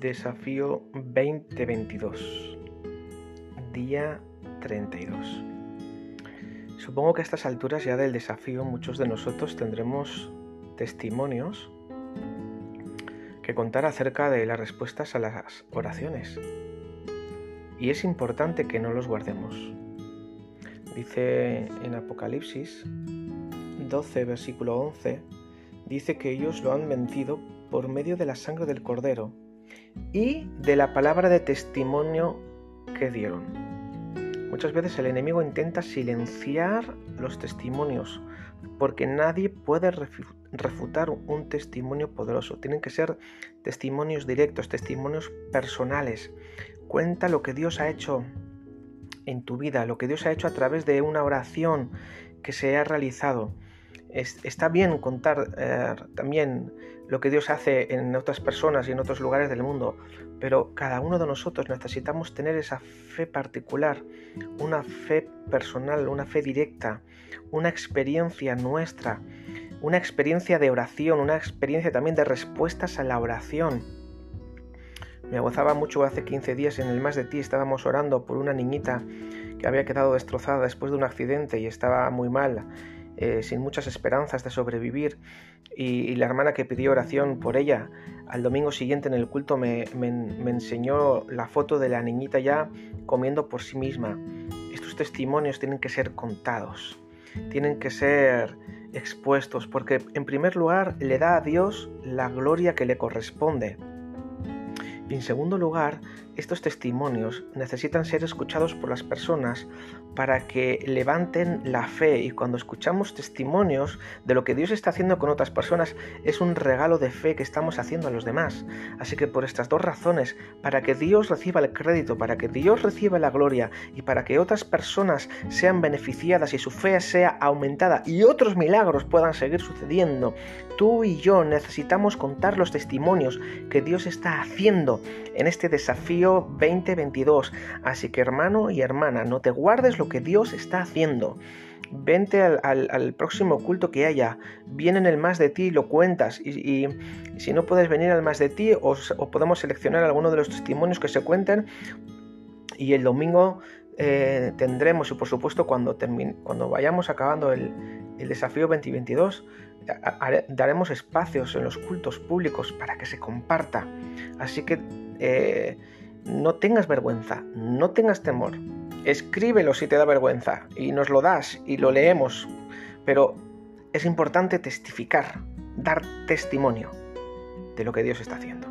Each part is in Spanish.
Desafío 2022, día 32. Supongo que a estas alturas ya del desafío muchos de nosotros tendremos testimonios que contar acerca de las respuestas a las oraciones. Y es importante que no los guardemos. Dice en Apocalipsis 12, versículo 11, dice que ellos lo han vencido por medio de la sangre del cordero y de la palabra de testimonio que dieron. Muchas veces el enemigo intenta silenciar los testimonios porque nadie puede refutar un testimonio poderoso. Tienen que ser testimonios directos, testimonios personales. Cuenta lo que Dios ha hecho en tu vida, lo que Dios ha hecho a través de una oración que se ha realizado está bien contar eh, también lo que Dios hace en otras personas y en otros lugares del mundo, pero cada uno de nosotros necesitamos tener esa fe particular, una fe personal, una fe directa, una experiencia nuestra, una experiencia de oración, una experiencia también de respuestas a la oración. Me gozaba mucho hace 15 días en el Más de Ti, estábamos orando por una niñita que había quedado destrozada después de un accidente y estaba muy mal eh, sin muchas esperanzas de sobrevivir y, la hermana que pidió oración por ella al domingo siguiente en el culto me, enseñó la foto de la niñita ya comiendo por sí misma. Estos testimonios tienen que ser contados, tienen que ser expuestos, porque en primer lugar le da a Dios la gloria que le corresponde. Y en segundo lugar, estos testimonios necesitan ser escuchados por las personas para que levanten la fe y cuando escuchamos testimonios de lo que Dios está haciendo con otras personas es un regalo de fe que estamos haciendo a los demás. Así que por estas dos razones, para que Dios reciba el crédito, para que Dios reciba la gloria y para que otras personas sean beneficiadas y su fe sea aumentada y otros milagros puedan seguir sucediendo, tú y yo necesitamos contar los testimonios que Dios está haciendo en este desafío 2022. Así que hermano y hermana, no te guardes lo que Dios está haciendo. Vente al, próximo culto que haya, viene en el más de ti y lo cuentas. Y, si no puedes venir al más de ti, o, podemos seleccionar alguno de los testimonios que se cuenten. Y el domingo eh, tendremos, y por supuesto cuando, cuando vayamos acabando el, el desafío 2022, daremos espacios en los cultos públicos para que se comparta. Así que eh, no tengas vergüenza, no tengas temor. Escríbelo si te da vergüenza y nos lo das y lo leemos. Pero es importante testificar, dar testimonio de lo que Dios está haciendo.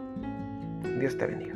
Dios te bendiga.